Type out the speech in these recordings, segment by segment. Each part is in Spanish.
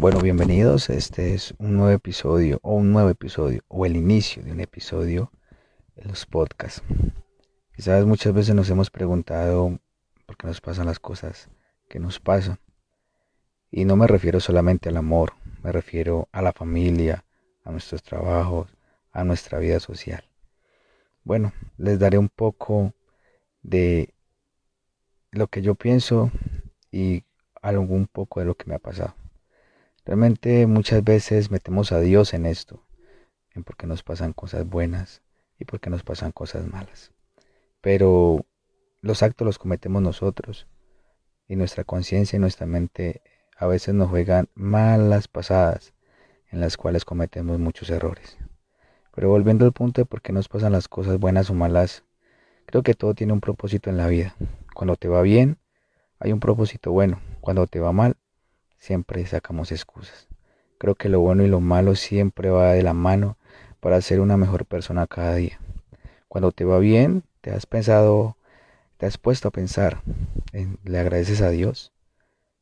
Bueno, bienvenidos. Este es un nuevo episodio o un nuevo episodio o el inicio de un episodio en los podcasts. Quizás muchas veces nos hemos preguntado por qué nos pasan las cosas que nos pasan. Y no me refiero solamente al amor, me refiero a la familia, a nuestros trabajos, a nuestra vida social. Bueno, les daré un poco de lo que yo pienso y algún poco de lo que me ha pasado. Realmente muchas veces metemos a Dios en esto, en por qué nos pasan cosas buenas y por qué nos pasan cosas malas. Pero los actos los cometemos nosotros y nuestra conciencia y nuestra mente a veces nos juegan malas pasadas en las cuales cometemos muchos errores. Pero volviendo al punto de por qué nos pasan las cosas buenas o malas, creo que todo tiene un propósito en la vida. Cuando te va bien, hay un propósito bueno. Cuando te va mal, siempre sacamos excusas. Creo que lo bueno y lo malo siempre va de la mano para ser una mejor persona cada día. Cuando te va bien, te has pensado, te has puesto a pensar, en, le agradeces a Dios,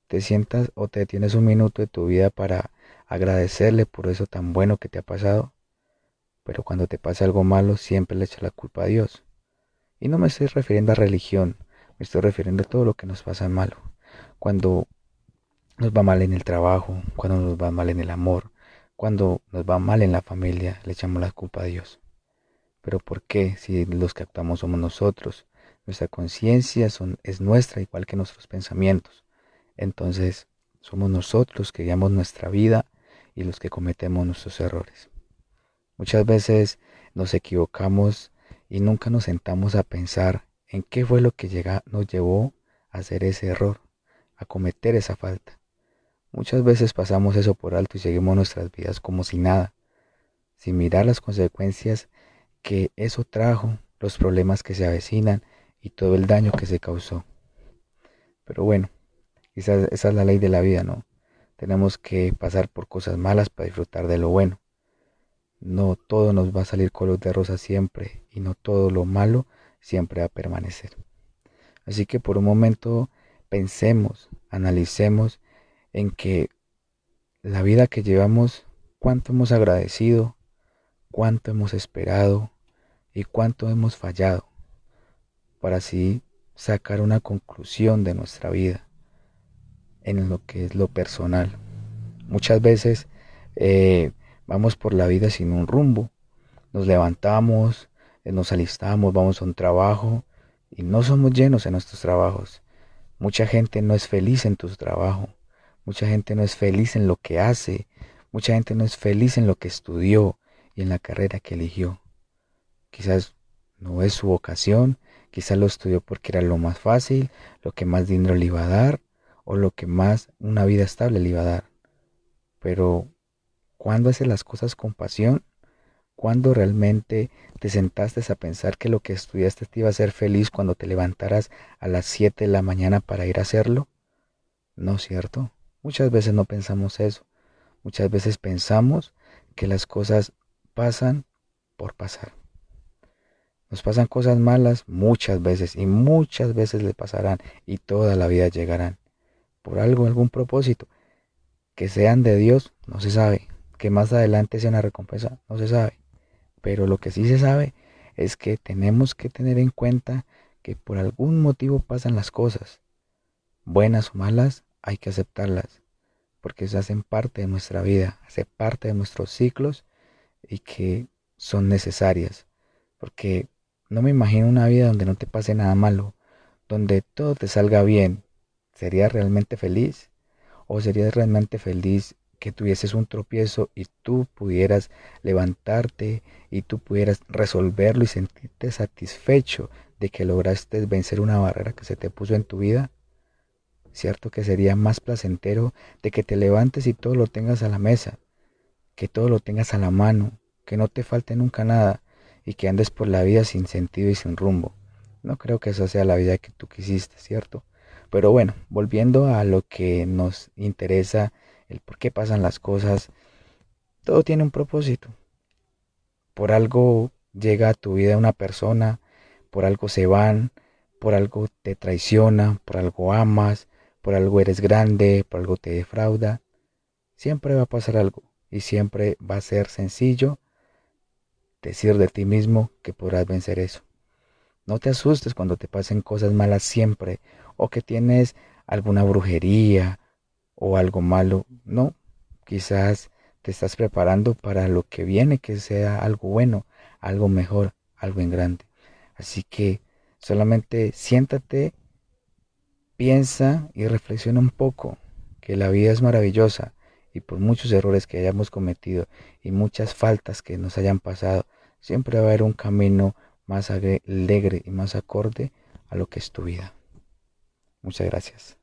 te sientas o te tienes un minuto de tu vida para agradecerle por eso tan bueno que te ha pasado. Pero cuando te pasa algo malo, siempre le echas la culpa a Dios. Y no me estoy refiriendo a religión, me estoy refiriendo a todo lo que nos pasa malo. Cuando nos va mal en el trabajo, cuando nos va mal en el amor, cuando nos va mal en la familia, le echamos la culpa a Dios. Pero ¿por qué si los que actuamos somos nosotros? Nuestra conciencia es nuestra igual que nuestros pensamientos. Entonces somos nosotros que guiamos nuestra vida y los que cometemos nuestros errores. Muchas veces nos equivocamos y nunca nos sentamos a pensar en qué fue lo que nos llevó a hacer ese error, a cometer esa falta. Muchas veces pasamos eso por alto y seguimos nuestras vidas como si nada, sin mirar las consecuencias que eso trajo, los problemas que se avecinan y todo el daño que se causó. Pero bueno, esa, es la ley de la vida, ¿no? Tenemos que pasar por cosas malas para disfrutar de lo bueno. No todo nos va a salir color de rosa siempre y no todo lo malo siempre va a permanecer. Así que por un momento pensemos, analicemos en que la vida que llevamos, cuánto hemos agradecido, cuánto hemos esperado y cuánto hemos fallado, para así sacar una conclusión de nuestra vida en lo que es lo personal. Muchas veces eh, vamos por la vida sin un rumbo, nos levantamos, eh, nos alistamos, vamos a un trabajo y no somos llenos en nuestros trabajos. Mucha gente no es feliz en tu trabajo. Mucha gente no es feliz en lo que hace, mucha gente no es feliz en lo que estudió y en la carrera que eligió. Quizás no es su vocación, quizás lo estudió porque era lo más fácil, lo que más dinero le iba a dar o lo que más una vida estable le iba a dar. Pero cuando haces las cosas con pasión, cuando realmente te sentaste a pensar que lo que estudiaste te iba a hacer feliz cuando te levantaras a las 7 de la mañana para ir a hacerlo, ¿no es cierto? Muchas veces no pensamos eso. Muchas veces pensamos que las cosas pasan por pasar. Nos pasan cosas malas muchas veces y muchas veces le pasarán y toda la vida llegarán. Por algo, algún propósito. Que sean de Dios, no se sabe. Que más adelante sea una recompensa, no se sabe. Pero lo que sí se sabe es que tenemos que tener en cuenta que por algún motivo pasan las cosas. Buenas o malas, hay que aceptarlas, porque se hacen parte de nuestra vida, hacen parte de nuestros ciclos y que son necesarias, porque no me imagino una vida donde no te pase nada malo, donde todo te salga bien. ¿Serías realmente feliz? ¿O serías realmente feliz que tuvieses un tropiezo y tú pudieras levantarte y tú pudieras resolverlo y sentirte satisfecho de que lograste vencer una barrera que se te puso en tu vida? ¿Cierto? Que sería más placentero de que te levantes y todo lo tengas a la mesa, que todo lo tengas a la mano, que no te falte nunca nada y que andes por la vida sin sentido y sin rumbo. No creo que esa sea la vida que tú quisiste, ¿cierto? Pero bueno, volviendo a lo que nos interesa, el por qué pasan las cosas, todo tiene un propósito. Por algo llega a tu vida una persona, por algo se van, por algo te traiciona, por algo amas, por algo eres grande, por algo te defrauda. siempre va a pasar algo y siempre va a ser sencillo decir de ti mismo que podrás vencer eso. No te asustes cuando te pasen cosas malas siempre o que tienes alguna brujería o algo malo. No, quizás te estás preparando para lo que viene, que sea algo bueno, algo mejor, algo en grande. Así que solamente siéntate, piensa y reflexiona un poco que la vida es maravillosa y por muchos errores que hayamos cometido y muchas faltas que nos hayan pasado, siempre va a haber un camino más alegre y más acorde a lo que es tu vida. Muchas gracias.